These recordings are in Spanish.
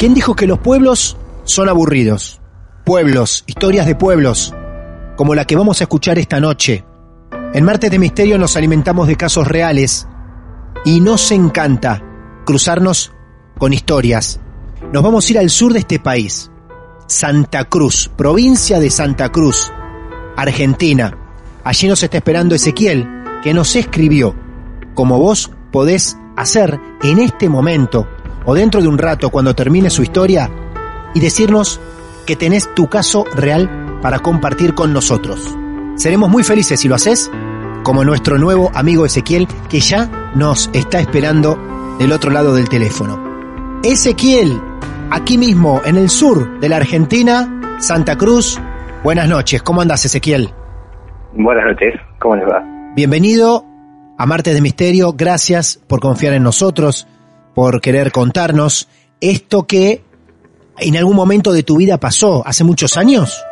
¿Quién dijo que los pueblos son aburridos? Pueblos, historias de pueblos, como la que vamos a escuchar esta noche. En Martes de Misterio nos alimentamos de casos reales y nos encanta cruzarnos con historias. Nos vamos a ir al sur de este país, Santa Cruz, provincia de Santa Cruz, Argentina. Allí nos está esperando Ezequiel, que nos escribió, como vos podés hacer en este momento o dentro de un rato cuando termine su historia y decirnos que tenés tu caso real para compartir con nosotros. Seremos muy felices si lo haces, como nuestro nuevo amigo Ezequiel que ya nos está esperando del otro lado del teléfono. Ezequiel, aquí mismo en el sur de la Argentina, Santa Cruz. Buenas noches, ¿cómo andas Ezequiel? Buenas noches, ¿cómo les va? Bienvenido a Martes de Misterio, gracias por confiar en nosotros por querer contarnos esto que en algún momento de tu vida pasó, hace muchos años.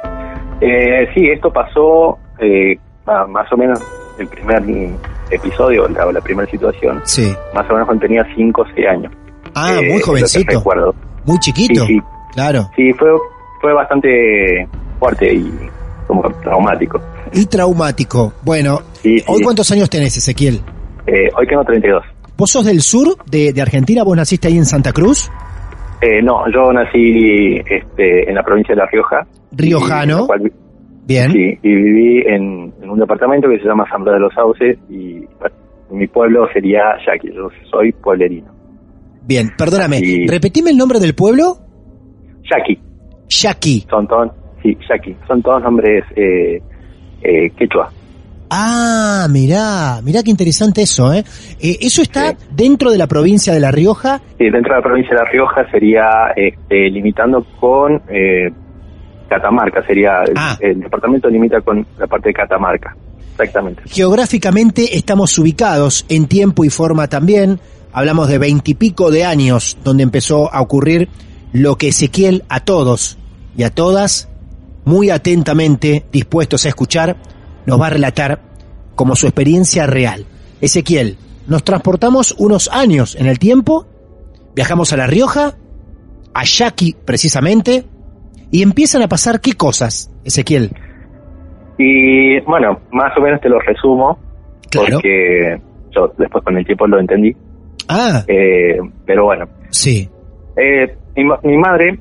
Eh, sí, esto pasó eh, más o menos el primer episodio, la, la primera situación, Sí. más o menos cuando tenía 5 o 6 años. Ah, Eh, muy jovencito. recuerdo. Muy chiquito. Sí, sí. Claro. Sí, fue, fue bastante fuerte y como traumático. Y traumático. Bueno, sí. ¿hoy cuántos años tenés, Ezequiel? Eh, hoy tengo 32. ¿Vos sos del sur de, de Argentina? ¿Vos naciste ahí en Santa Cruz? Eh, no, yo nací este, en la provincia de La Rioja. Riojano. Cual- Bien. Sí, y viví en, en un departamento que se llama Asamblea de los Sauces y bueno, mi pueblo sería Yaqui, yo soy pueblerino. Bien, perdóname. Y- Repetime el nombre del pueblo. Yaqui, Yaqui. son todos, sí, Yaqui, son todos nombres eh, eh, quechua. Ah, mirá, mirá qué interesante eso, ¿eh? Eh, eso está Sí. dentro de la provincia de La Rioja. Y dentro de la provincia de La Rioja sería este, limitando con eh, Catamarca, sería el, Ah. el departamento limita con la parte de Catamarca, exactamente. Geográficamente estamos ubicados en tiempo y forma también. Hablamos de veintipico de años donde empezó a ocurrir lo que Ezequiel a todos y a todas, muy atentamente dispuestos a escuchar, nos va a relatar como su experiencia real. Ezequiel, nos transportamos unos años en el tiempo, viajamos a La Rioja, a Yaqui precisamente, y empiezan a pasar qué cosas, Ezequiel. Y bueno, más o menos te lo resumo, Claro. porque yo después con el tiempo lo entendí. Ah, Eh, pero bueno, sí. eh, mi, ma- mi madre,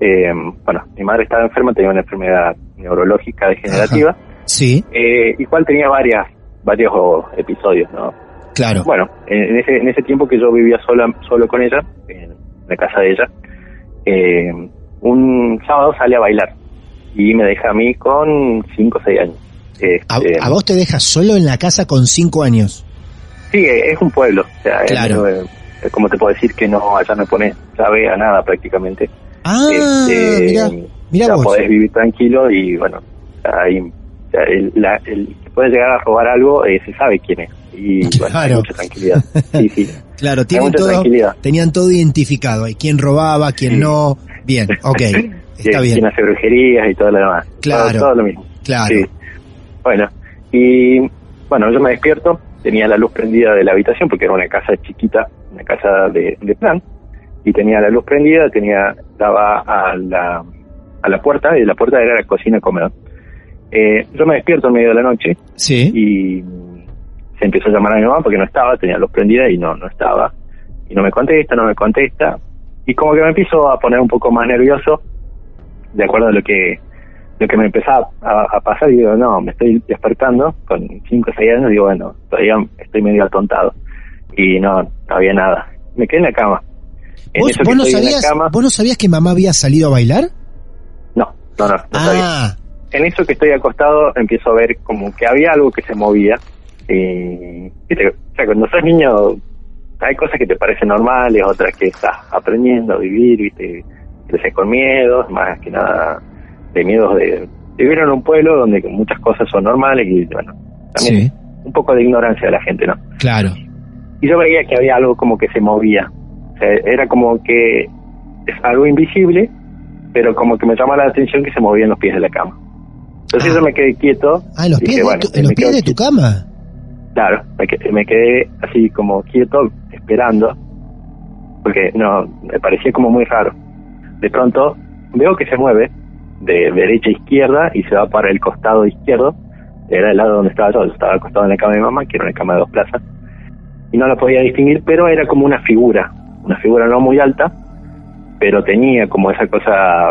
eh, bueno, mi madre estaba enferma, tenía una enfermedad neurológica degenerativa, Sí, eh, igual tenía varias, varios episodios, ¿no? claro. Bueno, en, ese, en ese tiempo que yo vivía sola, solo con ella, en la casa de ella, eh, un sábado sale a bailar y me deja a mí con 5 o 6 años. A, Este, a vos te dejas solo en la casa con cinco años. Sí, eh, es un pueblo. O sea, es- Claro. eh, es como te puedo decir que no, allá no pones llave a nada prácticamente. Ah, Este, mirá ya vos. podés vivir tranquilo y bueno, ahí el, la- el que puede llegar a robar algo eh, se sabe quién es. y bueno, hay Claro. mucha tranquilidad. Sí, sí. Claro, tienen todo, tenían todo identificado. Hay quién robaba, quién Sí. no. Bien, ok. Está bien. Quien hace brujerías y todo lo demás. Claro. Todo, todo lo mismo. Claro. Sí. Bueno, y bueno, yo me despierto, tenía la luz prendida de la habitación porque era una casa chiquita, una casa de, de plan, y tenía la luz prendida, tenía daba a la, a la puerta, y la puerta era la cocina comedor. Eh, yo me despierto en medio de la noche Sí. y se empezó a llamar a mi mamá porque no estaba, tenía luz prendida y no, no estaba. Y no me contesta, no me contesta. Y como que me empiezo a poner un poco más nervioso, de acuerdo a lo que lo que me empezaba a, a pasar, y digo, no, me estoy despertando con 5 o 6 años, digo, bueno, todavía estoy medio atontado. Y no, no había nada. Me quedé en la cama. En ¿Vos, eso vos no sabías, cama- ¿Vos no sabías que mamá había salido a bailar? No, no, no, no sabía. En eso que estoy acostado empiezo a ver como que había algo que se movía. Y, viste, o sea, cuando sos niño hay cosas que te parecen normales, otras que estás aprendiendo a vivir, viste, creces con miedos, más que nada de miedos de, vivir en un pueblo donde muchas cosas son normales y bueno, también sí, un poco de ignorancia de la gente, ¿no? claro. Y yo veía que había algo como que se movía. O sea, era como que es algo invisible, pero como que me llama la atención que se movía en los pies de la cama. Entonces yo me quedé quieto. Ah, en los dije, pies, de, bueno, tu, en los pies de tu cama. Claro, me quedé, me quedé así como quieto, esperando, porque no, me parecía como muy raro. De pronto veo que se mueve de derecha a izquierda y se va para el costado izquierdo, era el lado donde estaba yo, yo estaba acostado en la cama de mi mamá, que era una cama de dos plazas, y no la podía distinguir, pero era como una figura, una figura no muy alta, pero tenía como esa cosa...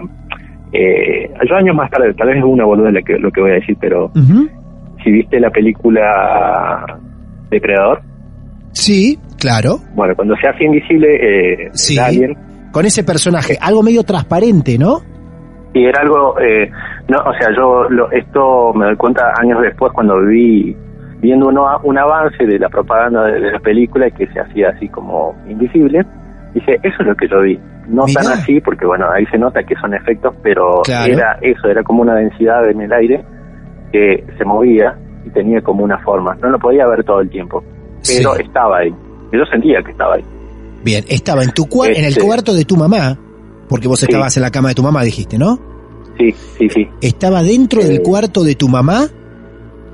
Eh, yo años más tarde, tal vez es una boluda lo que, lo que voy a decir, pero si viste la película Depredador, Sí, claro. bueno, cuando se hace invisible eh, Sí. alien, Con ese personaje, algo medio transparente, ¿no? y era algo, eh, no, o sea, yo lo, esto me doy cuenta años después cuando vi viendo uno, un avance de la propaganda de, de la película que se hacía así como invisible, dije, eso es lo que yo vi. No Mirá. tan así, porque bueno, ahí se nota que son efectos, pero Claro. era eso, era como una densidad en el aire que se movía y tenía como una forma. No lo podía ver todo el tiempo, pero Sí. estaba ahí. Yo sentía que estaba ahí. Bien, estaba en tu cua- en el Este- cuarto de tu mamá, porque vos Sí. estabas en la cama de tu mamá, dijiste, ¿no? Sí, sí, sí. Estaba dentro del Eh. cuarto de tu mamá,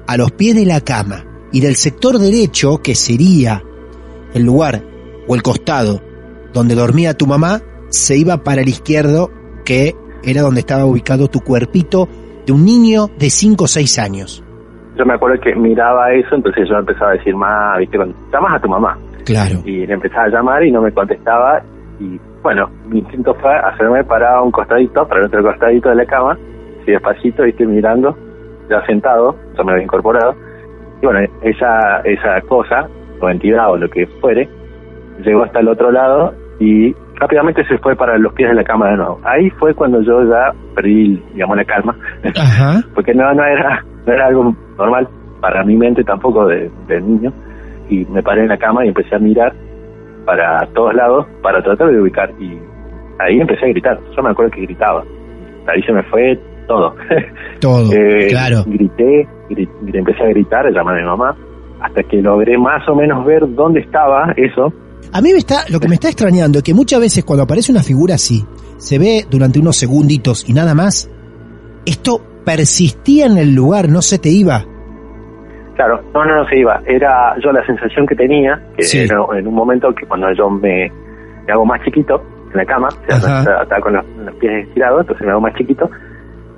a los pies de la cama, y del sector derecho, que sería el lugar o el costado donde dormía tu mamá, se iba para el izquierdo, que era donde estaba ubicado tu cuerpito de un niño de 5 o 6 años. Yo me acuerdo que miraba eso, entonces yo empezaba a decir, ma, viste, cuando llamas a tu mamá. Claro. Y le empezaba a llamar y no me contestaba. Y bueno, mi instinto fue hacerme parar a un costadito, para el otro costadito de la cama, así despacito, viste, mirando, ya sentado, yo me había incorporado. Y bueno, esa, esa cosa, o entidad o lo que fuere, llegó hasta el otro lado y rápidamente se fue para los pies de la cama de nuevo. Ahí fue cuando yo ya perdí, digamos, la calma. Ajá. porque no no era no era algo normal para mi mente tampoco de, de niño y me paré en la cama y empecé a mirar para todos lados para tratar de ubicar y ahí empecé a gritar yo me acuerdo que gritaba ahí se me fue todo Todo. Eh, claro. grité gri- gri- empecé a gritar a llamar a mi mamá hasta que logré más o menos ver dónde estaba eso A mí me está, lo que me está extrañando es que muchas veces cuando aparece una figura así, se ve durante unos segunditos y nada más, esto persistía en el lugar, no se te iba. Claro, no, no, no se iba. Era yo la sensación que tenía, que Sí. era en un momento que cuando yo me, me hago más chiquito en la cama, o sea, estaba, estaba con los, los pies estirados, entonces me hago más chiquito.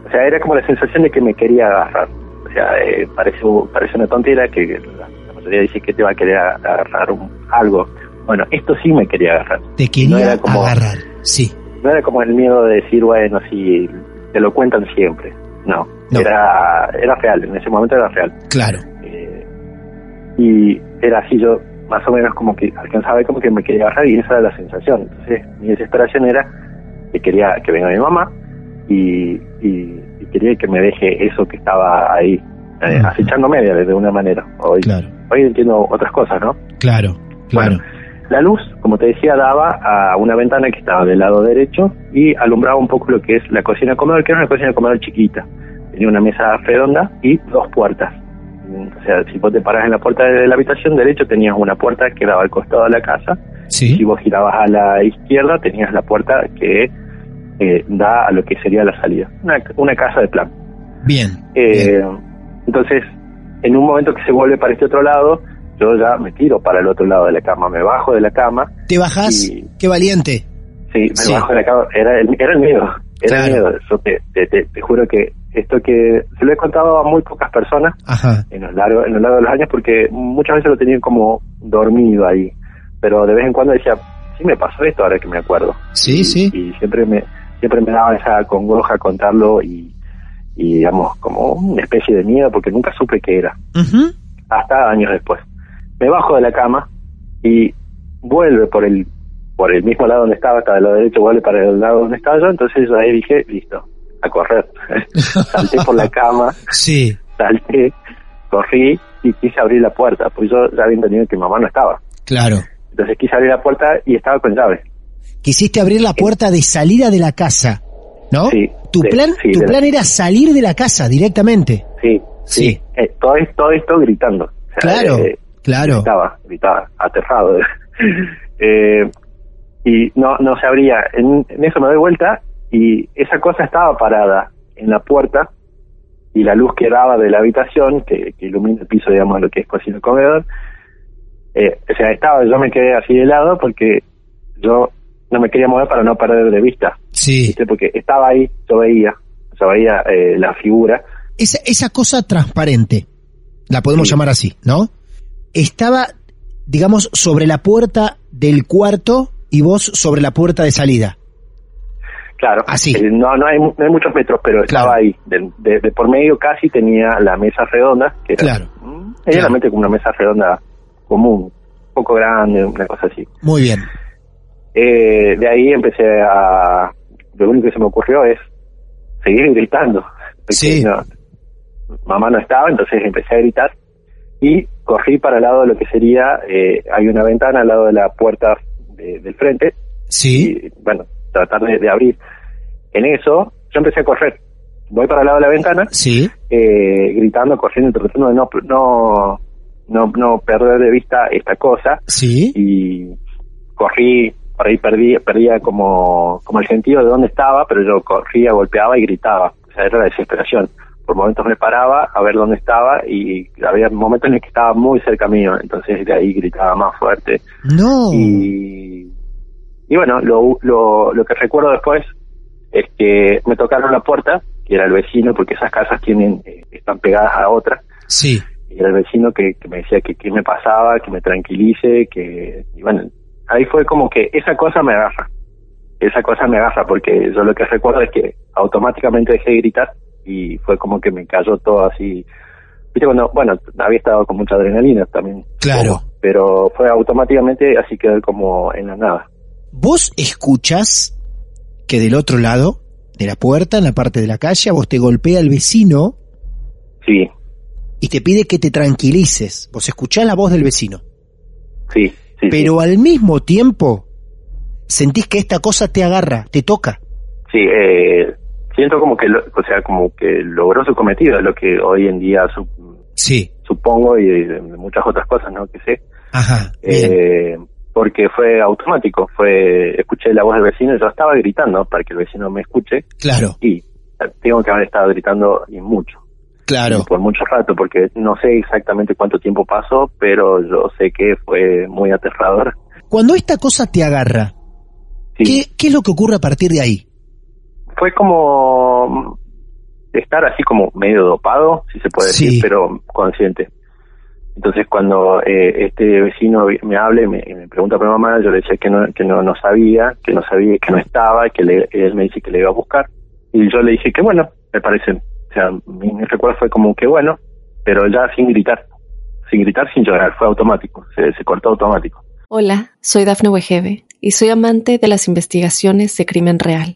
O sea, era como la sensación de que me quería agarrar. O sea, eh, parece, parece una tontera que la, la mayoría dice que te va a querer agarrar un- algo. Bueno, esto sí me quería agarrar. Te No quería era como- agarrar. Sí. No era como el miedo de decir, bueno, si te lo cuentan siempre. No, No. Era, era real, en ese momento era real. Claro. Eh, y era así yo más o menos como que alcanzaba como que me quería agarrar y esa era la sensación entonces mi desesperación era que quería que venga mi mamá y, y, y quería que me deje eso que estaba ahí eh, acechándome de, de una manera hoy Claro. hoy entiendo otras cosas no Claro. Claro. Bueno, la luz, como te decía, daba a una ventana que estaba del lado derecho y alumbraba un poco lo que es la cocina comedor, que era una cocina comedor chiquita. Tenía una mesa redonda y dos puertas. o sea, si vos te parás en la puerta de la habitación derecho tenías una puerta que daba al costado de la casa. Sí. Si vos girabas a la izquierda tenías la puerta que eh, da a lo que sería la salida. Una, una casa de plan. Bien. Eh, entonces, en un momento que se vuelve para este otro lado, yo ya me tiro para el otro lado de la cama, me bajo de la cama. ¿Te bajás? y- Qué valiente. Sí, me Sí. bajo de la cama. Era el, era el miedo. Era el miedo. Yo te, te, te- te juro que esto que se lo he contado a muy pocas personas Ajá. en lo largo, en lo largo de los años porque muchas veces lo tenían como dormido ahí. Pero de vez en cuando decía, sí me pasó esto ahora que me acuerdo. Sí, y, sí. Y siempre me, siempre me daba esa congoja contarlo y, y digamos, como una especie de miedo porque nunca supe qué era. Hasta años después. Me bajo de la cama y vuelve por el por el mismo lado donde estaba, hasta del lado derecho, vuelve para el lado donde estaba yo, entonces yo ahí dije, listo, a correr. Salté por la cama, Sí. salté, corrí y quise abrir la puerta, pues yo ya había entendido que mamá no estaba. Claro. Entonces quise abrir la puerta y estaba con llave. Quisiste abrir la puerta de salida de la casa, ¿no? Sí, Tu de- plan, sí, tu la- plan era salir de la casa directamente. Sí, Sí. sí. Eh, todo, esto- todo esto gritando. O sea, Claro, eh, claro. Gritaba, gritaba, aterrado. Eh, y no, no se abría. En, en eso me doy vuelta y esa cosa estaba parada en la puerta y la luz que daba de la habitación, que, que ilumina el piso, digamos, lo que es cocina y comedor, eh, o sea, estaba, yo me quedé así de lado porque yo no me quería mover para no perder de vista, Sí. ¿viste? porque estaba ahí, yo veía, yo veía eh, la figura, Esa, esa cosa transparente, la podemos Sí. llamar así, ¿no? Estaba, digamos, sobre la puerta del cuarto y vos sobre la puerta de salida. Claro, Así. eh, no, no, hay, no hay muchos metros, pero Claro. estaba ahí. De, de- de por medio casi tenía la mesa redonda, que era Claro. mm, medianamente como una mesa redonda común, un poco grande, una cosa así. Muy bien. Eh, de ahí empecé a... Lo único que se me ocurrió es seguir gritando. Sí. no- mamá no estaba, entonces empecé a gritar y corrí para el lado de lo que sería... eh, hay una ventana al lado de la puerta de- del frente Sí. y bueno, tratar de, de abrir. En eso, yo empecé a correr. Voy para el lado de la ventana, Sí. eh, gritando, corriendo, tratando de no, no, no, no perder de vista esta cosa. Sí. Y corrí, por ahí perdí, perdía como, como el sentido de dónde estaba, pero yo corría, golpeaba y gritaba. O sea, era la desesperación. Por momentos me paraba a ver dónde estaba y había momentos en los que estaba muy cerca mío, entonces de ahí gritaba más fuerte. No. Y, y bueno, lo, lo, lo que recuerdo después es que me tocaron la puerta, que era el vecino, porque esas casas tienen eh, están pegadas a otras, Sí. y era el vecino que, que me decía que qué me pasaba, que me tranquilice, que... Y bueno, ahí fue como que esa cosa me agarra, esa cosa me agarra, porque yo lo que recuerdo es que automáticamente dejé de gritar y fue como que me cayó todo así... Viste cuando, bueno, había estado con mucha adrenalina también. Claro. Pero fue automáticamente así quedó como en la nada. Vos escuchás que del otro lado de la puerta, en la parte de la calle, a vos te golpea el vecino Sí, y te pide que te tranquilices. Vos escuchás la voz del vecino. sí, sí. Pero al mismo tiempo sentís que esta cosa te agarra, te toca. Sí, eh, siento como que, lo- o sea, como que logró su cometido, lo que hoy en día su- Sí. supongo y de, de muchas otras cosas, ¿no? Que sé. Ajá. Eh, porque fue automático, fue, escuché la voz del vecino y yo estaba gritando para que el vecino me escuche claro, y tengo que haber estado gritando y mucho, claro. por mucho rato, porque no sé exactamente cuánto tiempo pasó, pero yo sé que fue muy aterrador. Cuando esta cosa te agarra, Sí. ¿qué, ¿qué es lo que ocurre a partir de ahí? Fue como estar así como medio dopado, si se puede Sí. decir, pero consciente. Entonces cuando eh, este vecino me habla y me, pregunta por mi mamá, yo le decía que no, que no, no sabía, que no sabía, que no estaba, que le- él me dice que le iba a buscar. Y yo le dije que bueno, me parece. O sea, mi, mi recuerdo fue como que bueno, pero ya sin gritar. Sin gritar, sin llorar, fue automático, se, se cortó automático. Hola, soy Dafne Wegebe y soy amante de las investigaciones de crimen real.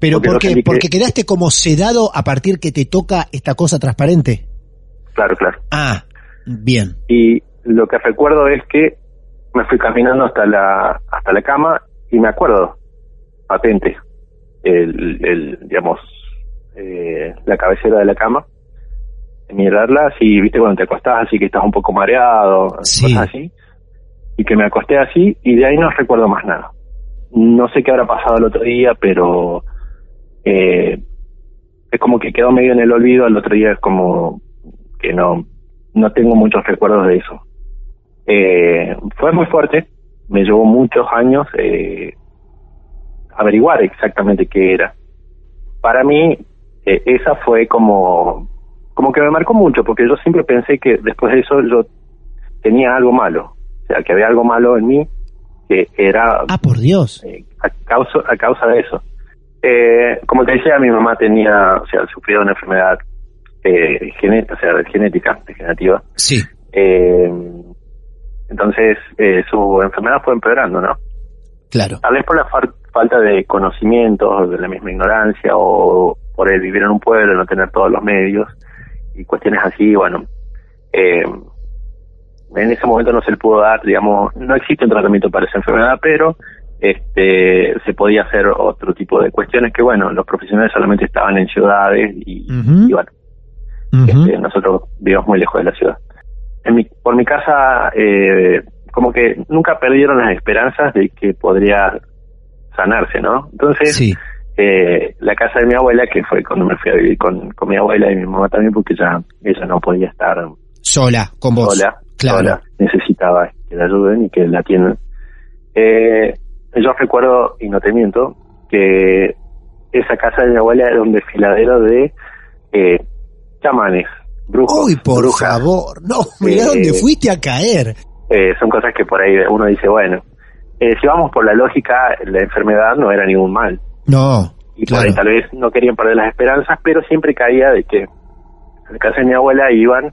Pero Porque ¿por lo qué? sentí que- Porque quedaste como sedado a partir que te toca esta cosa transparente. Claro, claro. Ah, bien. Y lo que recuerdo es que me fui caminando hasta la hasta la cama y me acuerdo patente el, el digamos eh, la cabecera de la cama mirarla así viste cuando te acostás así que estás un poco mareado Sí. cosas así y que me acosté así y de ahí no recuerdo más nada no sé qué habrá pasado el otro día pero eh, es como que quedó medio en el olvido el otro día es como que no no tengo muchos recuerdos de eso eh, fue muy fuerte, me llevó muchos años eh, averiguar exactamente qué era. Para mí, eh, esa fue como, como que me marcó mucho, porque yo siempre pensé que después de eso yo tenía algo malo, o sea, que había algo malo en mí que era Ah, por Dios. eh, a, causa, a causa de eso. Eh, como te decía, mi mamá tenía, o sea, sufrió una enfermedad eh, gene- o sea, genética, degenerativa. Sí. Eh, entonces, eh, su enfermedad fue empeorando, ¿no? Claro. Tal vez por la far- falta de conocimientos, de la misma ignorancia, o por el vivir en un pueblo, no tener todos los medios, y cuestiones así, bueno. Eh, en ese momento no se le pudo dar, digamos, no existe un tratamiento para esa enfermedad, pero este se podía hacer otro tipo de cuestiones que, bueno, los profesionales solamente estaban en ciudades y, y bueno, este, nosotros vivimos muy lejos de la ciudad. En mi, por mi casa, eh, como que nunca perdieron las esperanzas de que podría sanarse, ¿no? Entonces, Sí. eh, la casa de mi abuela, que fue cuando me fui a vivir con, con mi abuela y mi mamá también, porque ya ella no podía estar Sola, con vos. sola, Claro. sola, necesitaba que la ayuden y que la atiendan. Eh, yo recuerdo, y no te miento, que esa casa de mi abuela era un desfiladero de eh, chamanes, brujos, Uy, por brujas. favor. No, mirá Eh, dónde fuiste a caer. Eh, son cosas que por ahí uno dice, bueno, eh, si vamos por la lógica, la enfermedad no era ningún mal. No. Y por Claro. ahí tal vez no querían perder las esperanzas, pero siempre caía de que a la casa de mi abuela iban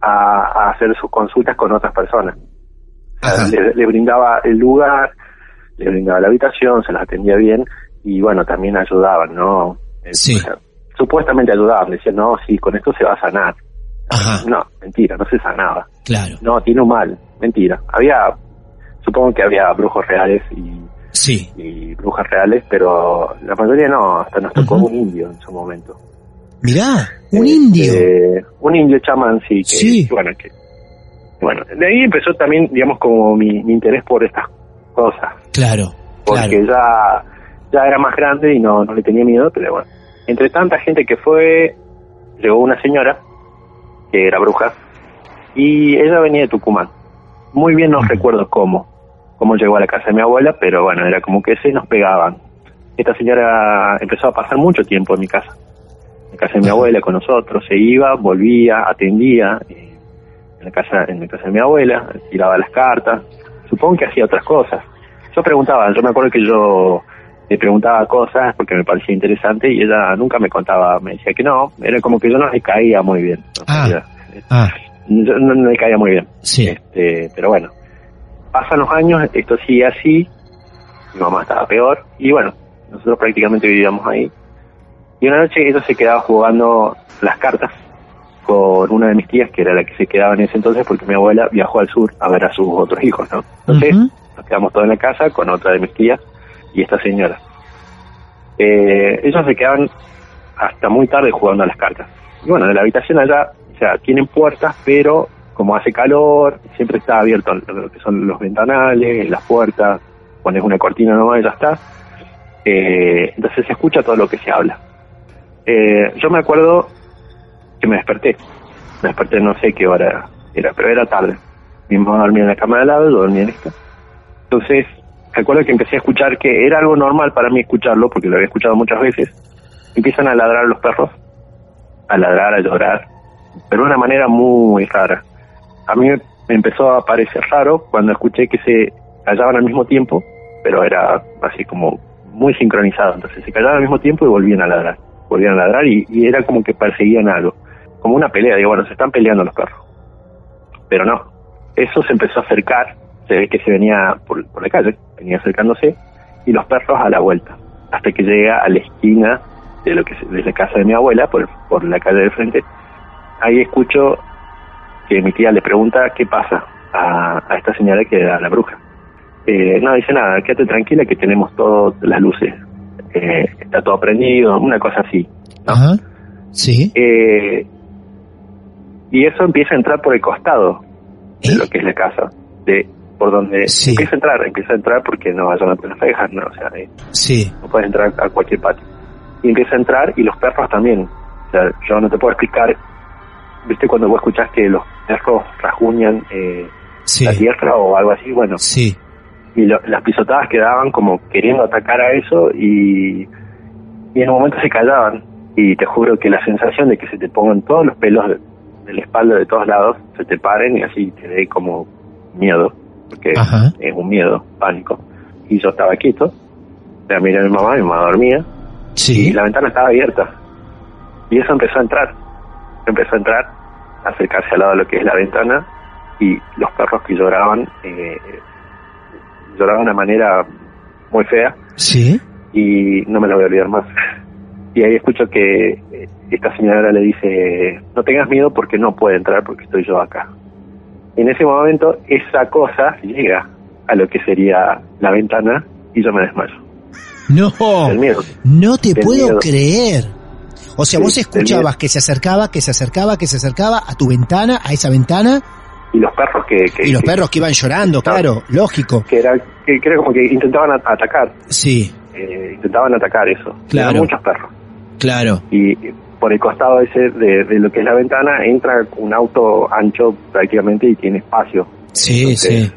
a, a hacer sus consultas con otras personas. O sea, Ajá. le, le brindaba el lugar, le brindaba la habitación, se las atendía bien y bueno, también ayudaban, ¿no? Eh, Sí. o sea, supuestamente ayudaban, decían, no, sí, con esto se va a sanar. Ajá. No, mentira, no se sanaba. Claro. No, tiene un mal, mentira. Había, supongo que había brujos reales y, Sí. y brujas reales, pero la mayoría no, hasta nos tocó un indio en su momento. Mirá, un Este, indio. Un indio chamán, sí. Que, Sí. Bueno, que, bueno, de ahí empezó también, digamos, como mi, mi interés por estas cosas. Claro. Porque Claro. ya, ya era más grande y no, no le tenía miedo, pero bueno. Entre tanta gente que fue, llegó una señora, que era bruja, y ella venía de Tucumán. Muy bien no recuerdo cómo, cómo llegó a la casa de mi abuela, pero bueno, era como que se nos pegaban. Esta señora empezó a pasar mucho tiempo en mi casa. En la casa de mi abuela con nosotros, se iba, volvía, atendía, eh, en la casa, en la casa de mi abuela, tiraba las cartas, supongo que hacía otras cosas. Yo preguntaba, yo me acuerdo que yo le preguntaba cosas porque me parecía interesante y ella nunca me contaba, me decía que no, era como que yo no le caía muy bien. en Ah. realidad. Ah, Yo no, no le caía muy bien. sí. Este, pero bueno, pasan los años, esto sigue así, mi mamá estaba peor y bueno, nosotros prácticamente vivíamos ahí. Y una noche ella se quedaba jugando las cartas con una de mis tías, que era la que se quedaba en ese entonces, porque mi abuela viajó al sur a ver a sus otros hijos, ¿no? Entonces. Nos quedamos todos en la casa con otra de mis tías y esta señora. Eh, ellos se quedaban hasta muy tarde jugando a las cartas. Y bueno, de la habitación allá, o sea, tienen puertas, pero como hace calor, siempre está abierto lo que son los ventanales, las puertas, pones una cortina nomás y ya está. Eh, entonces se escucha todo lo que se habla. Eh, yo me acuerdo que me desperté. Me desperté no sé qué hora era, pero era tarde. Mi mamá dormía en la cama de al lado, yo dormía en esta. Entonces, recuerdo que empecé a escuchar que era algo normal para mí escucharlo, porque lo había escuchado muchas veces. Empiezan a ladrar los perros, a ladrar, a llorar, pero de una manera muy rara. A mí me empezó a parecer raro cuando escuché que se callaban al mismo tiempo, pero era así como muy sincronizado. Entonces se callaban al mismo tiempo y volvían a ladrar. Volvían a ladrar y, y era como que perseguían algo. Como una pelea. Digo, bueno, se están peleando los perros. Pero no. Eso se empezó a acercar. Se ve que se venía por, por la calle. Venía acercándose. Y los perros a la vuelta. Hasta que llega a la esquina de lo que de la casa de mi abuela, por, por la calle de frente. Ahí escucho que mi tía le pregunta qué pasa a, a esta señora que era la bruja. Eh, no, dice nada, quédate tranquila que tenemos todas las luces. Eh, está todo prendido, una cosa así. Ajá. Sí. Eh, y eso empieza a entrar por el costado de ¿Eh? lo que es la casa, de por donde Sí. empieza a entrar, empieza a entrar porque no vayan a las rejas, no, o sea, eh, Sí. no puedes entrar a cualquier patio. Y empieza a entrar y los perros también. O sea, yo no te puedo explicar, viste cuando vos escuchás que los perros rasguñan eh, Sí. la tierra o algo así, bueno, Sí. y lo- las pisotadas quedaban como queriendo atacar a eso y, y en un momento se callaban y te juro que la sensación de que se te pongan todos los pelos de, de la espalda de todos lados, se te paren y así te dé como miedo, porque Ajá. es un miedo, pánico. Y yo estaba quieto, la miré a mi mamá, mi mamá dormía y Sí. la ventana estaba abierta y eso empezó a entrar, empezó a entrar, a acercarse al lado de lo que es la ventana y los perros que lloraban eh, lloraban de una manera muy fea Sí. y no me lo voy a olvidar más. Y ahí escucho que eh, esta señora le dice, no tengas miedo porque no puede entrar porque estoy yo acá. En ese momento esa cosa llega a lo que sería la ventana y yo me desmayo. No. No te Del puedo miedo. creer. O sea, Sí, vos escuchabas que se acercaba, que se acercaba, que se acercaba a tu ventana, a esa ventana, Y los perros que... que y los que- perros que iban llorando, claro, lógico. Que, era, que creo como que intentaban at- atacar, Sí, eh, intentaban atacar eso. Claro. Eran muchos perros. claro. y por el costado ese de, de lo que es la ventana entra un auto ancho prácticamente y tiene espacio. Sí, Entonces, sí.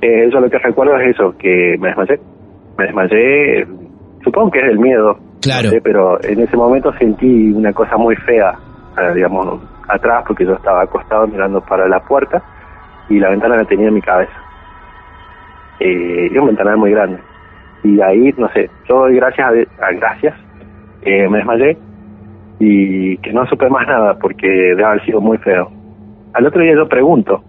Eh, yo lo que recuerdo es eso, que me desmayé. Me desmayé, supongo que es el miedo, Claro. no sé, pero en ese momento sentí una cosa muy fea, eh, digamos, atrás, porque yo estaba acostado mirando para la puerta y la ventana la tenía en mi cabeza. Eh, y un ventanal muy grande. Y de ahí, no sé, yo doy gracias a, a gracias, eh, me desmayé y que no supe más nada porque debe haber sido muy feo. Al otro día yo pregunto,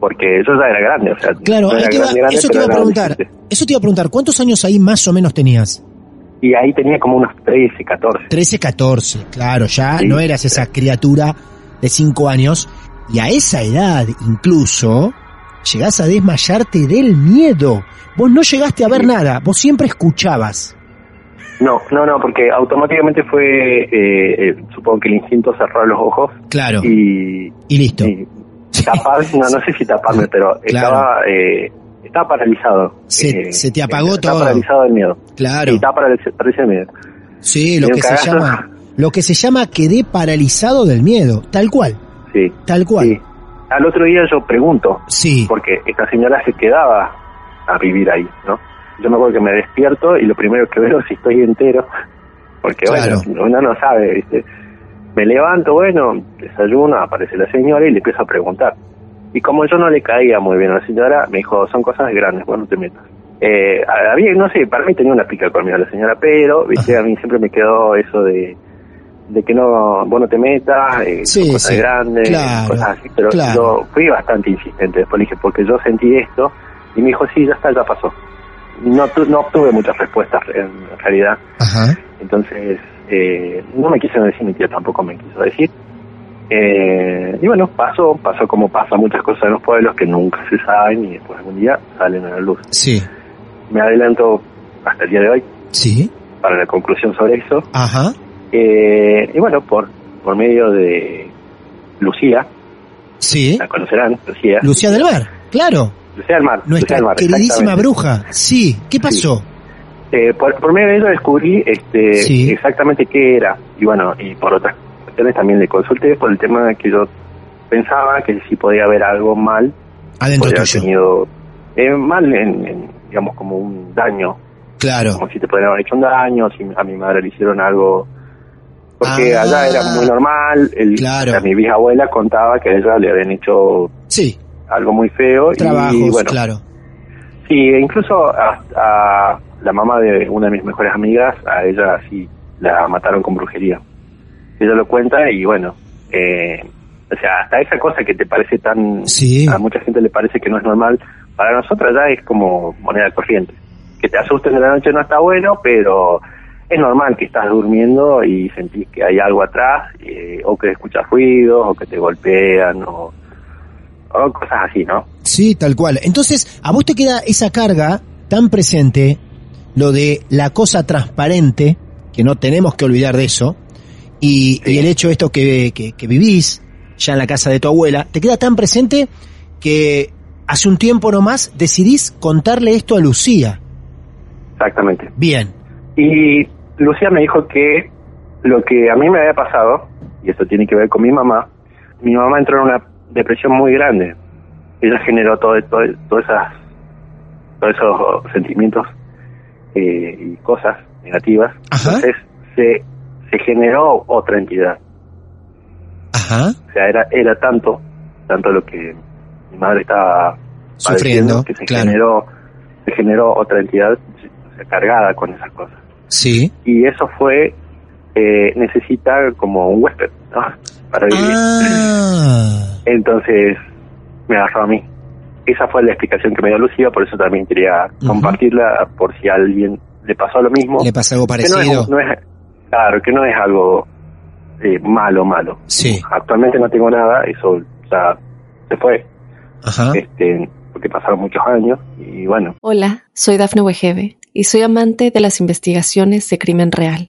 porque yo ya era grande, o sea, Claro, era te grande, eso te iba a preguntar. adolescente. Eso te iba a preguntar, ¿cuántos años ahí más o menos tenías? Y ahí tenía como unos 13, 14. 13, 14, claro, ya Sí. no eras esa criatura de 5 años. Y a esa edad, incluso, llegás a desmayarte del miedo. Vos no llegaste a ver Sí. nada, vos siempre escuchabas. No, no, no, porque automáticamente fue, eh, eh, supongo que el instinto cerró los ojos Claro, y, y listo. y tapar, no, no sé si taparme, pero Claro. estaba, eh, estaba paralizado. Se- Eh, se te apagó todo. paralizado del miedo. Claro. Sí, estaba paraliz- paralizado del miedo. Sí, lo que se llama, lo que se llama quedé paralizado del miedo, tal cual, Sí, tal cual. sí. Al otro día yo pregunto, Sí, porque esta señora se quedaba a vivir ahí, ¿no? Yo me acuerdo que me despierto y lo primero que veo es si estoy entero, porque Claro. bueno, uno no sabe, ¿viste? Me levanto, bueno, desayuno, aparece la señora y le empiezo a preguntar. Y como yo no le caía muy bien a la señora, me dijo, son cosas grandes, bueno, no te metas. Eh, había, no sé, para mí tenía una pica conmigo la señora, pero, viste, a mí siempre me quedó eso de de que no, vos no te metas, eh, Sí, cosas sí, grandes, claro, cosas así, pero claro. yo fui bastante insistente, después le dije, porque yo sentí esto, y me dijo, sí, ya está, ya pasó. No, tu- no obtuve muchas respuestas en realidad, ajá, entonces eh, no me quiso decir mi tía, tampoco me quiso decir. Eh, y bueno, pasó, pasó como pasa muchas cosas en los pueblos que nunca se saben y después algún día salen a la luz. sí, Me adelanto hasta el día de hoy sí, para la conclusión sobre eso. ajá, Eh, y bueno, por, por medio de Lucía, sí, la conocerán, Lucía. Lucía del Mar, claro, Lucía del Mar. Nuestra del Mar, queridísima bruja, sí, ¿qué pasó? Eh, por, por medio de ella descubrí este, Sí. exactamente qué era. Y bueno, y por otras cuestiones también le consulté por el tema de que yo pensaba que si podía haber algo mal, Adentro haber tuyo, tenido eh, mal en, en, digamos, como un daño. claro, Como si te podrían haber hecho un daño, si a mi madre le hicieron algo. Porque Ah. allá era muy normal. El, Claro. sea, mi bisabuela contaba que a ella le habían hecho sí, algo muy feo. trabajos, y bueno, claro, Sí, e incluso hasta la mamá de una de mis mejores amigas, a ella sí la mataron con brujería. Ella lo cuenta y bueno, eh, o sea, hasta esa cosa que te parece tan... A mucha gente le parece que no es normal, para nosotros ya es como moneda corriente. Que te asusten de la noche no está bueno, pero es normal que estás durmiendo y sentís que hay algo atrás, eh, o que escuchas ruidos, o que te golpean, o, o cosas así, ¿no? Sí, tal cual. Entonces, a vos te queda esa carga tan presente, lo de la cosa transparente, que no tenemos que olvidar de eso, y, el hecho de esto que, que, vivís ya en la casa de tu abuela, te queda tan presente que hace un tiempo nomás decidís contarle esto a Lucía. Exactamente. Bien. Y Lucía me dijo que lo que a mí me había pasado, y esto tiene que ver con mi mamá, mi mamá entró en una depresión muy grande. Ella generó todo, todo, todas esas, todos esos sentimientos eh, y cosas negativas. Entonces se, se generó otra entidad. Ajá. O sea, era, era tanto, tanto lo que mi madre estaba sufriendo que se generó, se generó otra entidad cargada con esas cosas. Sí. Y eso fue, eh, necesita como un huésped, ¿no? Para vivir. Ah. Entonces, me agarró a mí. Esa fue la explicación que me dio Lucía, por eso también quería compartirla por si a alguien le pasó lo mismo. Le pasó algo parecido. no es, claro, que no es algo eh, malo, malo. Sí. Actualmente no tengo nada, eso ya se fue. Ajá. Este, porque pasaron muchos años y bueno. Hola, soy Dafne Wegebe y soy amante de las investigaciones de crimen real.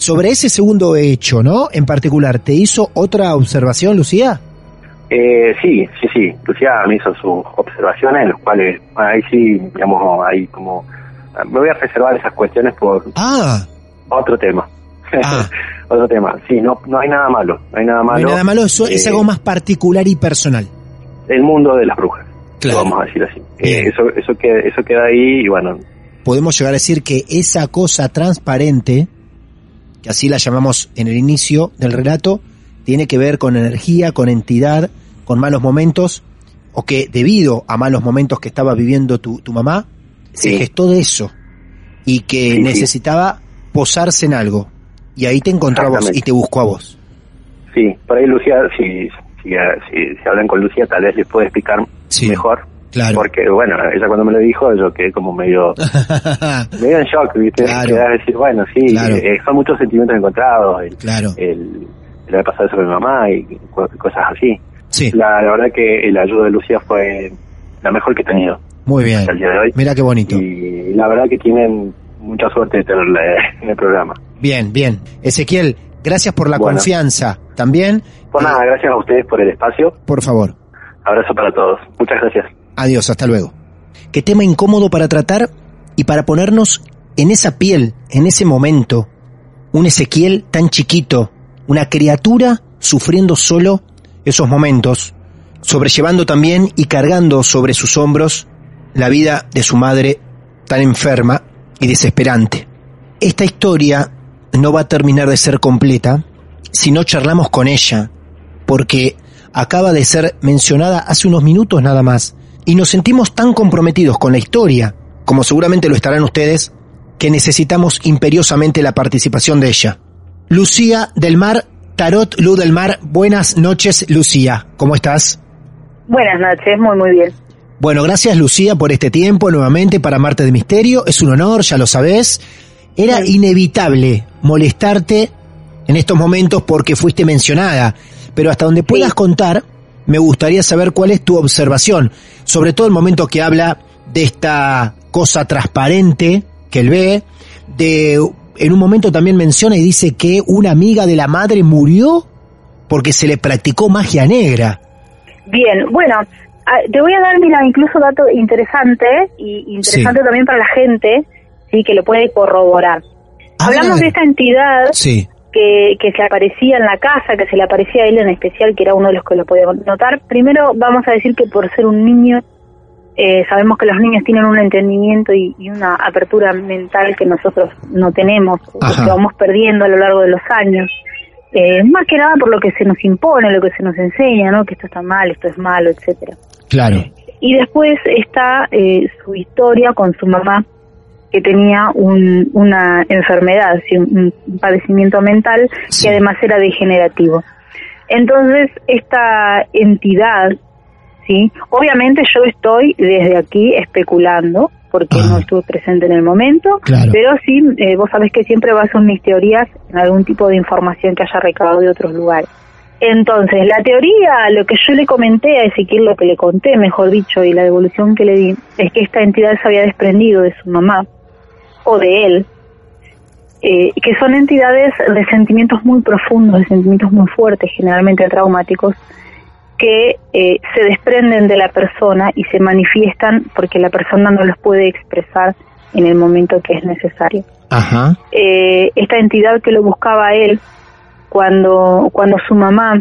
Sobre ese segundo hecho, ¿no? En particular, ¿te hizo otra observación, Lucía? Eh, sí, sí, sí. Lucía me hizo sus observaciones, en las cuales ahí sí, digamos, ahí como... Me voy a reservar esas cuestiones por ah. otro tema. Ah. otro tema. Sí, no, no hay nada malo. No hay nada malo. No hay nada malo, eso es Eh, algo más particular y personal. El mundo de las brujas. Claro. Vamos a decir así. Eh, eso, eso, queda, eso queda ahí y bueno, Podemos llegar a decir que esa cosa transparente, que así la llamamos en el inicio del relato, tiene que ver con energía, con entidad, con malos momentos, o que debido a malos momentos que estaba viviendo tu, tu mamá, se gestó de eso, y que Sí, sí. necesitaba posarse en algo. Y ahí te encontró a vos y te buscó a vos. sí. Por ahí Lucía, si, si, si, si hablan con Lucía, tal vez les puede explicar Sí. mejor. Claro. Porque, bueno, ella cuando me lo dijo, yo quedé como medio, medio en shock, ¿viste? Claro. Decir, bueno, sí, Claro. eh, son muchos sentimientos encontrados. El, claro. el, el haber pasado eso con mi mamá y co- cosas así. Sí, La, la verdad que la ayuda de Lucía fue la mejor que he tenido muy bien. hasta el día de hoy. Mira qué bonito. Y la verdad que tienen mucha suerte de tenerla en el programa. Bien, bien. Ezequiel, gracias por la Bueno. confianza. También, Pues nada, gracias a ustedes por el espacio. por favor. Abrazo para todos. Muchas gracias. Adiós, hasta luego. Qué tema incómodo para tratar y para ponernos en esa piel, en ese momento. Un Ezequiel tan chiquito, una criatura sufriendo solo esos momentos, sobrellevando también y cargando sobre sus hombros la vida de su madre tan enferma y desesperante. Esta historia no va a terminar de ser completa si no charlamos con ella, porque acaba de ser mencionada hace unos minutos nada más, y nos sentimos tan comprometidos con la historia, como seguramente lo estarán ustedes, que necesitamos imperiosamente la participación de ella. Lucía del Mar, Tarot Luz del Mar, buenas noches Lucía, ¿cómo estás? Buenas noches, muy muy bien. Bueno, gracias Lucía por este tiempo nuevamente para Marte de Misterio. Es un honor, ya lo sabés. Era inevitable molestarte en estos momentos porque fuiste mencionada, pero hasta donde puedas contar, me gustaría saber cuál es tu observación, sobre todo el momento que habla de esta cosa transparente que él ve, de en un momento también menciona y dice que una amiga de la madre murió porque se le practicó magia negra. Bien, bueno, ah, te voy a dar, mira, incluso dato interesante y interesante también para la gente, sí, que lo puede corroborar. Hablamos de esta entidad Sí, que, que se aparecía en la casa, que se le aparecía a él en especial, que era uno de los que lo podía notar. Primero vamos a decir que por ser un niño, eh, sabemos que los niños tienen un entendimiento y, y una apertura mental que nosotros no tenemos, Ajá. que vamos perdiendo a lo largo de los años. Eh, más que nada por lo que se nos impone, lo que se nos enseña, ¿no? Que esto está mal, esto es malo, etcétera. Claro. Y después está eh, su historia con su mamá, que tenía un, una enfermedad, un, padecimiento mental Sí. que además era degenerativo. Entonces, esta entidad, ¿sí? Obviamente yo estoy desde aquí especulando, porque Ah. no estuve presente en el momento, Claro. pero sí, eh, vos sabés que siempre baso mis teorías en algún tipo de información que haya recabado de otros lugares. Entonces, la teoría, lo que yo le comenté a Ezequiel, lo que le conté, mejor dicho, y la devolución que le di, es que esta entidad se había desprendido de su mamá o de él, eh, que son entidades de sentimientos muy profundos, de sentimientos muy fuertes, generalmente traumáticos, que eh, se desprenden de la persona y se manifiestan porque la persona no los puede expresar en el momento que es necesario Ajá. eh, esta entidad que lo buscaba a él cuando cuando su mamá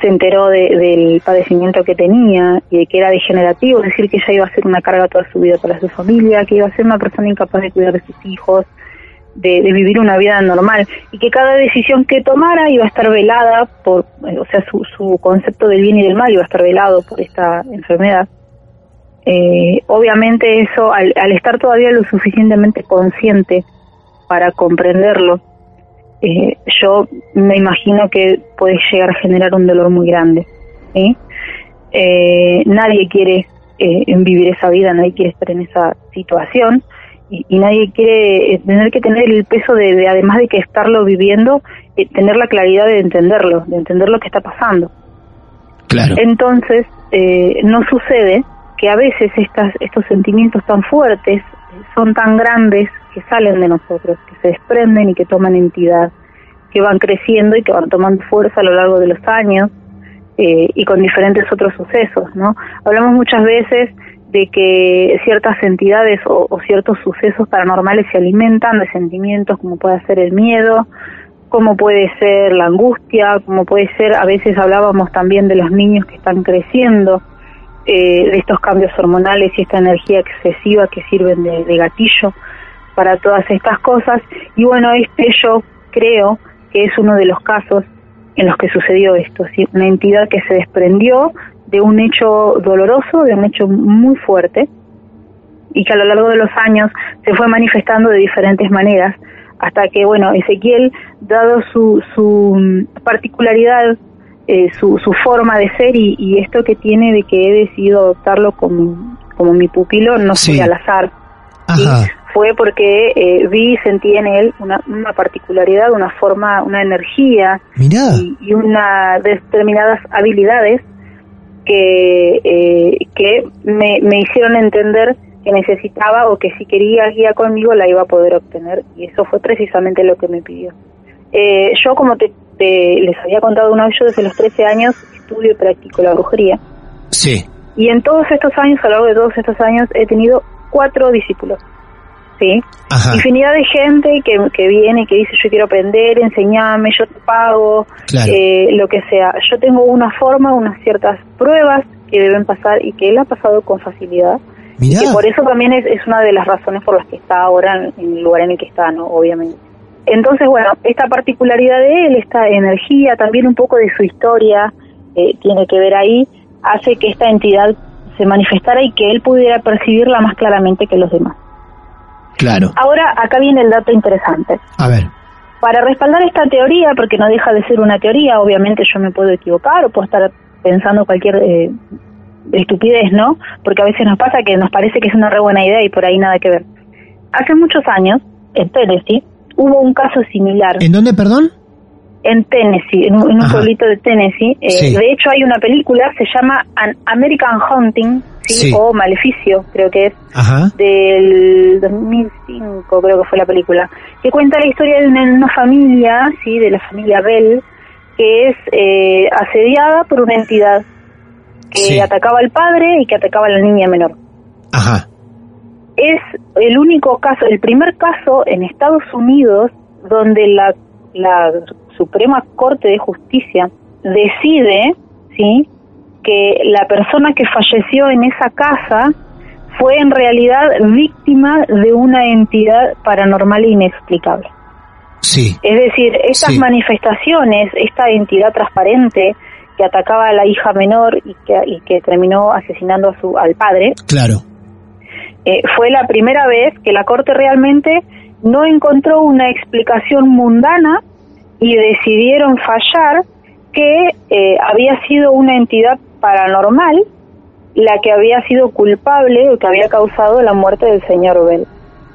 se enteró de- del padecimiento que tenía y de que era degenerativo, es decir, que ella iba a ser una carga toda su vida para su familia, que iba a ser una persona incapaz de cuidar de sus hijos, de, de vivir una vida normal y que cada decisión que tomara iba a estar velada por, eh, o sea, su, su concepto del bien y del mal iba a estar velado por esta enfermedad. Eh, obviamente eso, al, al estar todavía lo suficientemente consciente para comprenderlo, eh, yo me imagino que puede llegar a generar un dolor muy grande. ¿sí? Eh, nadie quiere eh, vivir esa vida, nadie quiere estar en esa situación y, y nadie quiere eh, tener que tener el peso de, de, además de que estarlo viviendo, eh, tener la claridad de entenderlo, de entender lo que está pasando. Claro. Entonces, eh, no sucede que a veces estas, estos sentimientos tan fuertes son tan grandes que salen de nosotros, que se desprenden y que toman entidad, que van creciendo y que van tomando fuerza a lo largo de los años eh, y con diferentes otros sucesos, ¿no? Hablamos muchas veces de que ciertas entidades o, o ciertos sucesos paranormales se alimentan de sentimientos como puede ser el miedo, como puede ser la angustia, como puede ser, a veces hablábamos también de los niños que están creciendo, eh, de estos cambios hormonales y esta energía excesiva que sirven de, gatillo para todas estas cosas. Y bueno, este yo creo que es uno de los casos en los que sucedió esto, una entidad que se desprendió de un hecho doloroso, de un hecho muy fuerte, y que a lo largo de los años se fue manifestando de diferentes maneras, hasta que, bueno, Ezequiel, dado su, su particularidad, eh, su, su forma de ser y, y, esto que tiene de que he decidido adoptarlo como, como mi pupilo, no Sí. fue al azar. Fue porque eh, vi y sentí en él una, una particularidad, una forma, una energía y una determinadas habilidades que, eh, que me, me hicieron entender que necesitaba o que si quería guía conmigo la iba a poder obtener y eso fue precisamente lo que me pidió. Eh, yo como te, te- les había contado una vez, yo desde los 13 años estudio y practico la brujería Sí. y en todos estos años, a lo largo de todos estos años, he tenido cuatro discípulos. ¿Sí? Ajá. Infinidad de gente que, que viene y que dice yo quiero aprender, enseñame, yo te pago, Claro. eh, lo que sea. Yo tengo una forma, unas ciertas pruebas que deben pasar y que él ha pasado con facilidad. Mirá. Que por eso también es, es una de las razones por las que está ahora en, en el lugar en el que está, ¿no? Obviamente. Entonces, bueno, esta particularidad de él, esta energía, también un poco de su historia, eh, tiene que ver ahí, hace que esta entidad se manifestara y que él pudiera percibirla más claramente que los demás. Claro. Ahora, acá viene el dato interesante. A ver. Para respaldar esta teoría, porque no deja de ser una teoría, obviamente yo me puedo equivocar o puedo estar pensando cualquier eh, estupidez, ¿no? Porque a veces nos pasa que nos parece que es una re buena idea y por ahí nada que ver. Hace muchos años, en Tennessee, hubo un caso similar. ¿En dónde, perdón? En Tennessee, en un, en un Ajá. pueblito de Tennessee. Eh, Sí. De hecho, hay una película, se llama An American Haunting, ¿sí? Sí. o Maleficio, creo que es, Ajá. del 2005, creo que fue la película, que cuenta la historia de una, una familia, sí, de la familia Bell, que es eh, asediada por una entidad que atacaba al padre y que atacaba a la niña menor. Ajá. Es el único caso, el primer caso en Estados Unidos donde la la Suprema Corte de Justicia decide, ¿sí? que la persona que falleció en esa casa fue en realidad víctima de una entidad paranormal inexplicable. Sí. Es decir, estas Sí. manifestaciones, esta entidad transparente que atacaba a la hija menor y que, y que terminó asesinando a su, al padre, Claro. Eh, fue la primera vez que la Corte realmente no encontró una explicación mundana y decidieron fallar que eh, había sido una entidad paranormal la que había sido culpable o que había causado la muerte del señor Bell.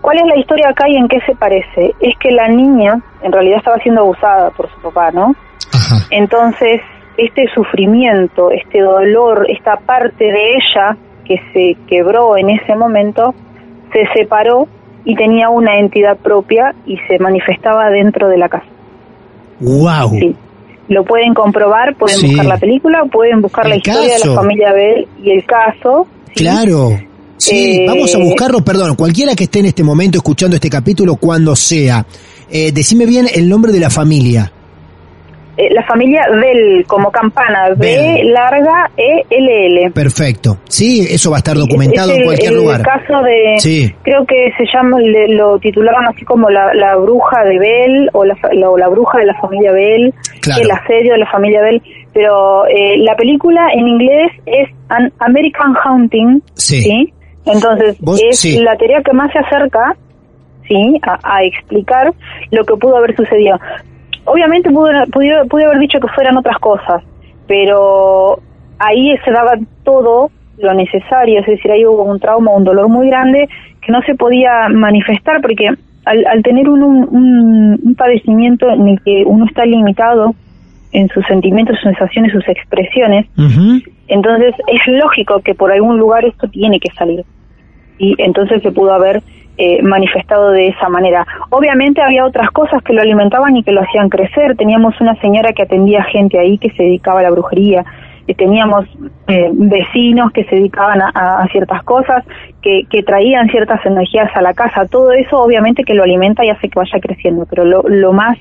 ¿Cuál es la historia acá y en qué se parece? Es que la niña en realidad estaba siendo abusada por su papá, ¿no? Ajá. Entonces, este sufrimiento, este dolor, esta parte de ella que se quebró en ese momento, se separó y tenía una entidad propia y se manifestaba dentro de la casa. Wow. Sí. Lo pueden comprobar, pueden Sí. buscar la película, pueden buscar la historia de la familia Bell y el caso. ¿sí? Claro. Sí, Eh, vamos a buscarlo, perdón, cualquiera que esté en este momento escuchando este capítulo, cuando sea, eh, decime bien el nombre de la familia. Eh, la familia Bell, como campana, B larga E L L. Perfecto. Sí, eso va a estar documentado Es en el- cualquier el lugar. caso de, Sí. creo que se llama, lo titulaban así como la, la bruja de Bell o la, o la bruja de la familia Bell, Claro. el asedio de la familia Bell, pero eh, la película en inglés es An American Haunting, Sí. Entonces Vos- es sí. la teoría que más se acerca, sí, a, a explicar lo que pudo haber sucedido. Obviamente pudo, pudo, pude haber dicho que fueran otras cosas, pero ahí se daba todo lo necesario, es decir, ahí hubo un trauma, un dolor muy grande que no se podía manifestar porque al, al tener un, un, un padecimiento en el que uno está limitado en sus sentimientos, sus sensaciones, sus expresiones, entonces es lógico que por algún lugar esto tiene que salir. Y entonces se pudo haber eh, manifestado de esa manera. Obviamente había otras cosas que lo alimentaban y que lo hacían crecer. Teníamos una señora que atendía gente ahí que se dedicaba a la brujería. Teníamos eh, vecinos que se dedicaban a ciertas cosas, que, que traían ciertas energías a la casa. Todo eso obviamente que lo alimenta y hace que vaya creciendo. Pero lo, lo más,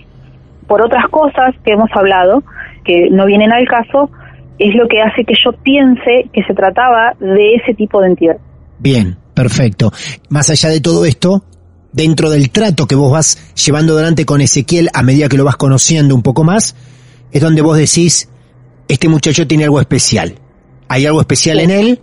por otras cosas que hemos hablado, que no vienen al caso, es lo que hace que yo piense que se trataba de ese tipo de entidad. Bien, perfecto. Más allá de todo esto, dentro del trato que vos vas llevando adelante con Ezequiel a medida que lo vas conociendo un poco más, es donde vos decís, este muchacho tiene algo especial. Hay algo especial en él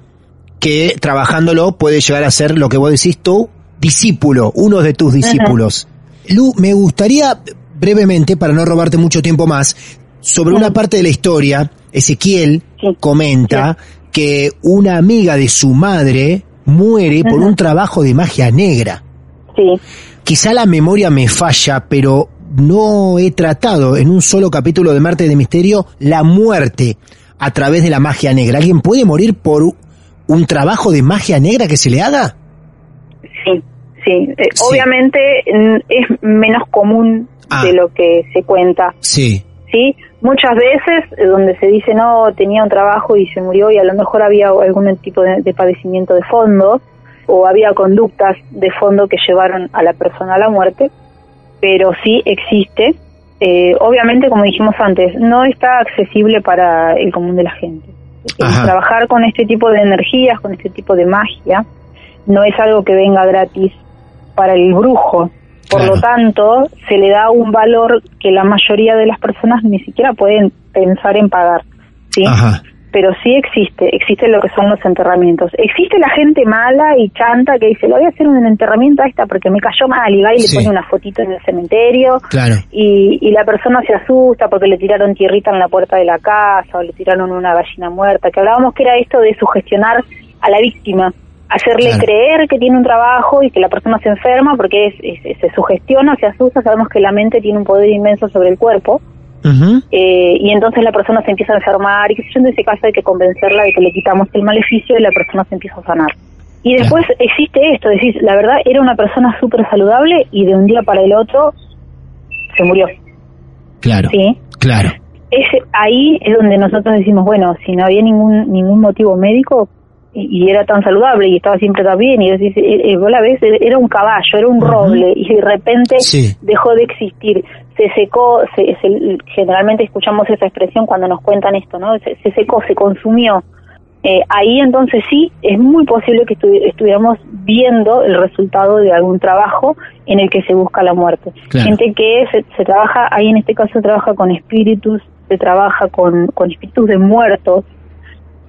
que trabajándolo puede llegar a ser lo que vos decís tú, discípulo, uno de tus discípulos. Lu, me gustaría brevemente, para no robarte mucho tiempo más, sobre una parte de la historia, Ezequiel Sí. comenta que una amiga de su madre muere por un trabajo de magia negra. Sí, Quizá la memoria me falla, pero no he tratado en un solo capítulo de Marte de Misterio la muerte a través de la magia negra. ¿Alguien puede morir por un trabajo de magia negra que se le haga? sí, sí. Eh, Sí. Obviamente mm, es menos común Ah. de lo que se cuenta. Sí, Sí, muchas veces eh, donde se dice no, tenía un trabajo y se murió y a lo mejor había algún tipo de, de padecimiento de fondo o había conductas de fondo que llevaron a la persona a la muerte, pero sí existe. Eh, obviamente, como dijimos antes, no está accesible para el común de la gente. El Ajá. trabajar con este tipo de energías, con este tipo de magia, no es algo que venga gratis para el brujo. Por Claro. lo tanto, se le da un valor que la mayoría de las personas ni siquiera pueden pensar en pagar. ¿sí? ajá, Pero sí existe, existe lo que son los enterramientos. Existe la gente mala y chanta que dice, le voy a hacer un enterramiento a esta porque me cayó mal y va y Sí. le pone una fotito en el cementerio claro, y, y la persona se asusta porque le tiraron tierrita en la puerta de la casa o le tiraron una gallina muerta, que hablábamos que era esto de sugestionar a la víctima, hacerle Claro. creer que tiene un trabajo y que la persona se enferma porque es- es- se sugestiona, se asusta, sabemos que la mente tiene un poder inmenso sobre el cuerpo eh, y entonces la persona se empieza a enfermar y que en ese caso hay que convencerla de que le quitamos el maleficio y la persona se empieza a sanar. Y después existe esto, es decir, la verdad era una persona súper saludable y de un día para el otro se murió, claro, ¿sí? claro, Es, ahí es donde nosotros decimos, bueno, si no había ningún ningún motivo médico y, y era tan saludable y estaba siempre tan bien y decís, eh, eh, vos la ves, era un caballo, era un roble y de repente Sí. dejó de existir. se secó, se, se- generalmente escuchamos esa expresión cuando nos cuentan esto, ¿no? Se, se secó, se consumió. Eh, ahí entonces sí, es muy posible que estu- estuviéramos viendo el resultado de algún trabajo en el que se busca la muerte. Claro. Gente que se, se trabaja, ahí en este caso se trabaja con espíritus, se trabaja con, con espíritus de muertos,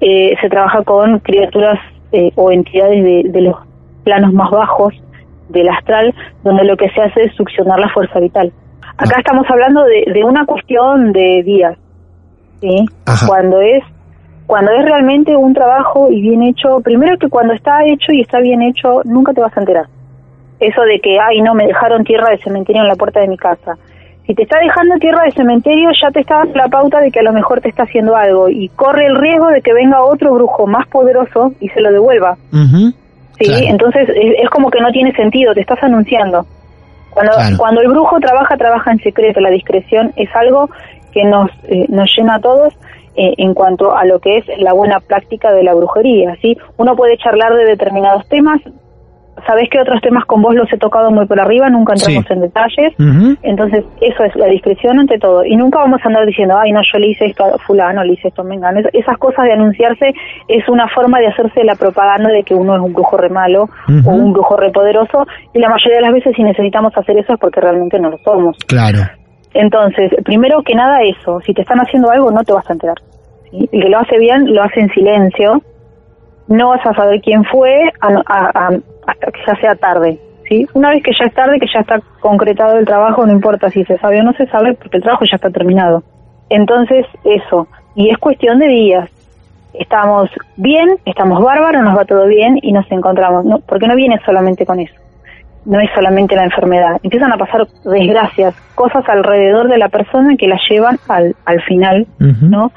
eh, se trabaja con criaturas eh, o entidades de, de los planos más bajos del astral, donde lo que se hace es succionar la fuerza vital. Acá estamos hablando de, de una cuestión de días, ¿sí? Cuando es cuando es realmente un trabajo y bien hecho, primero que cuando está hecho y está bien hecho, nunca te vas a enterar. Eso de que, ay, no, me dejaron tierra de cementerio en la puerta de mi casa. Si te está dejando tierra de cementerio, ya te está dando la pauta de que a lo mejor te está haciendo algo y corre el riesgo de que venga otro brujo más poderoso y se lo devuelva. ¿sí? Claro. Entonces es, es como que no tiene sentido, te estás anunciando. Cuando, Claro. cuando el brujo trabaja, trabaja en secreto. La discreción es algo que nos, eh, nos llena a todos eh, en cuanto a lo que es la buena práctica de la brujería. ¿sí? Uno puede charlar de determinados temas. Sabés que otros temas con vos los he tocado muy por arriba, nunca entramos Sí. en detalles. Entonces, eso es la discreción ante todo. Y nunca vamos a andar diciendo, ay, no, yo le hice esto a fulano, le hice esto a mengano. Es- Esas cosas de anunciarse es una forma de hacerse la propaganda de que uno es un brujo re malo o un brujo re poderoso. Y la mayoría de las veces si necesitamos hacer eso es porque realmente no lo somos. Claro. Entonces, primero que nada eso, si te están haciendo algo no te vas a enterar. ¿sí? El que lo hace bien lo hace en silencio, no vas a saber quién fue a- que ya sea tarde. ¿sí? Una vez que ya es tarde, que ya está concretado el trabajo, no importa si se sabe o no se sabe, porque el trabajo ya está terminado. Entonces, eso, y es cuestión de días. Estamos bien, estamos bárbaros, nos va todo bien y nos encontramos, no, porque no viene solamente con eso no es solamente la enfermedad. Empiezan a pasar desgracias, cosas alrededor de la persona que la llevan al, al final. ¿no?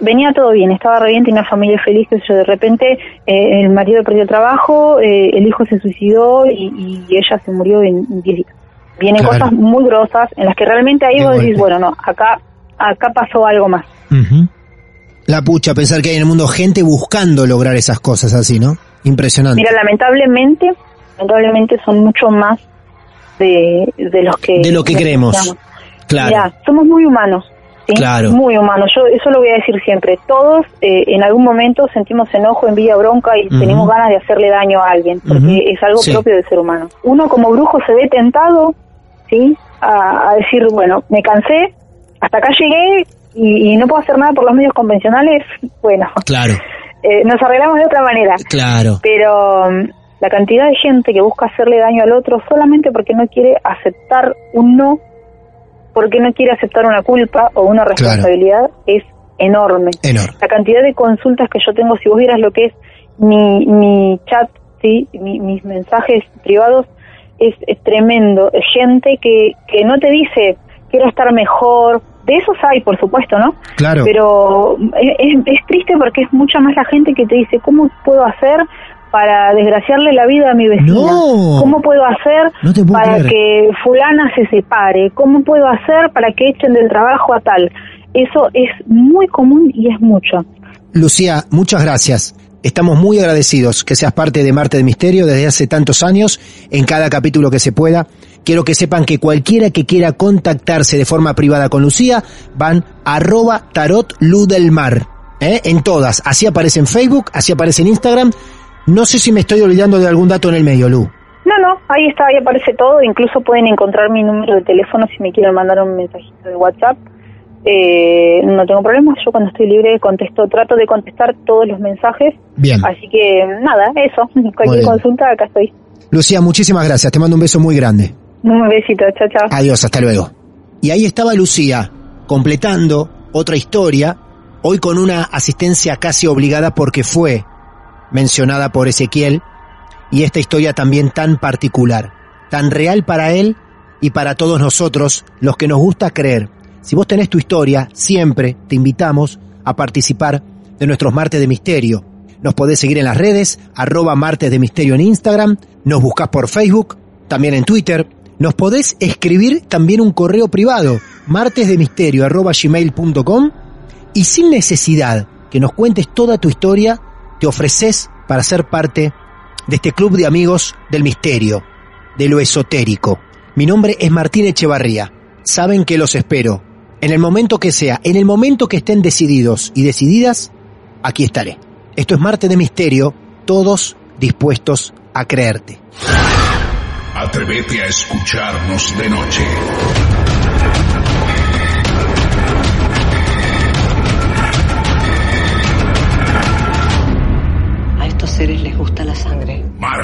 Venía todo bien, estaba re bien, tenía una familia feliz, que yo de repente eh, el marido perdió el trabajo, eh, el hijo se suicidó y, y ella se murió en 10 días. Vienen Claro. cosas muy grosas en las que realmente ahí De vos decís, bueno, no, acá, acá pasó algo más. La pucha, pensar que hay en el mundo gente buscando lograr esas cosas así, ¿no? Impresionante. Mira, lamentablemente, lamentablemente son mucho más de, de los que... de lo que creemos. Claro. Somos muy humanos. ¿sí? Claro. Muy humanos. Yo eso lo voy a decir siempre. Todos eh, en algún momento sentimos enojo, envidia, bronca y tenemos ganas de hacerle daño a alguien, porque es algo Sí. propio del ser humano. Uno como brujo se ve tentado, ¿sí? A, a decir, bueno, me cansé, hasta acá llegué y, y no puedo hacer nada por los medios convencionales. Bueno, Claro, eh, nos arreglamos de otra manera claro. pero mm, la cantidad de gente que busca hacerle daño al otro solamente porque no quiere aceptar un no, porque no quiere aceptar una culpa o una responsabilidad es enorme. Enorme. La cantidad de consultas que yo tengo, si vos vieras lo que es mi, mi chat, sí, mi- mis mensajes privados, es, es tremendo. Gente que, que no te dice quiero estar mejor. De esos hay, por supuesto, ¿no? Claro. Pero es, es- es triste porque es mucha más la gente que te dice, ¿cómo puedo hacer para desgraciarle la vida a mi vecina? No. ¿Cómo puedo hacer No te puedo para creer. que fulana se separe? ¿Cómo puedo hacer para que echen del trabajo a tal? Eso es muy común y es mucho. Lucía, muchas gracias. Estamos muy agradecidos que seas parte de Marte de Misterio desde hace tantos años, en cada capítulo que se pueda. Quiero que sepan que cualquiera que quiera contactarse de forma privada con Lucía, van arroba tarot luz del mar. ¿eh? En todas. Así aparece en Facebook, así aparece en Instagram. No sé si me estoy olvidando de algún dato en el medio, Lu. No, no, ahí está, ahí aparece todo. Incluso pueden encontrar mi número de teléfono si me quieren mandar un mensajito de WhatsApp. Eh, no tengo problemas, yo cuando estoy libre contesto, trato de contestar todos los mensajes. Bien. Así que nada, eso. Cualquier consulta, acá estoy. Lucía, muchísimas gracias. Te mando un beso muy grande. Un besito, chao, chao. Adiós, hasta luego. Y ahí estaba Lucía, completando otra historia, hoy con una asistencia casi obligada porque fue mencionada por Ezequiel, y esta historia también tan particular, tan real para él y para todos nosotros, los que nos gusta creer. Si vos tenés tu historia, siempre te invitamos a participar de nuestros martes de misterio. Nos podés seguir en las redes, arroba martes de misterio en Instagram, nos buscás por Facebook, también en Twitter, nos podés escribir también un correo privado, martesdemisterio arroba gmail.com y sin necesidad que nos cuentes toda tu historia, ofreces para ser parte de este club de amigos del misterio, de lo esotérico. Mi nombre es Martín Echevarría. saben que los espero. En el momento que sea, en el momento que estén decididos y decididas, aquí estaré. Esto es Marte de Misterio, todos dispuestos a creerte. Atrévete a escucharnos de noche.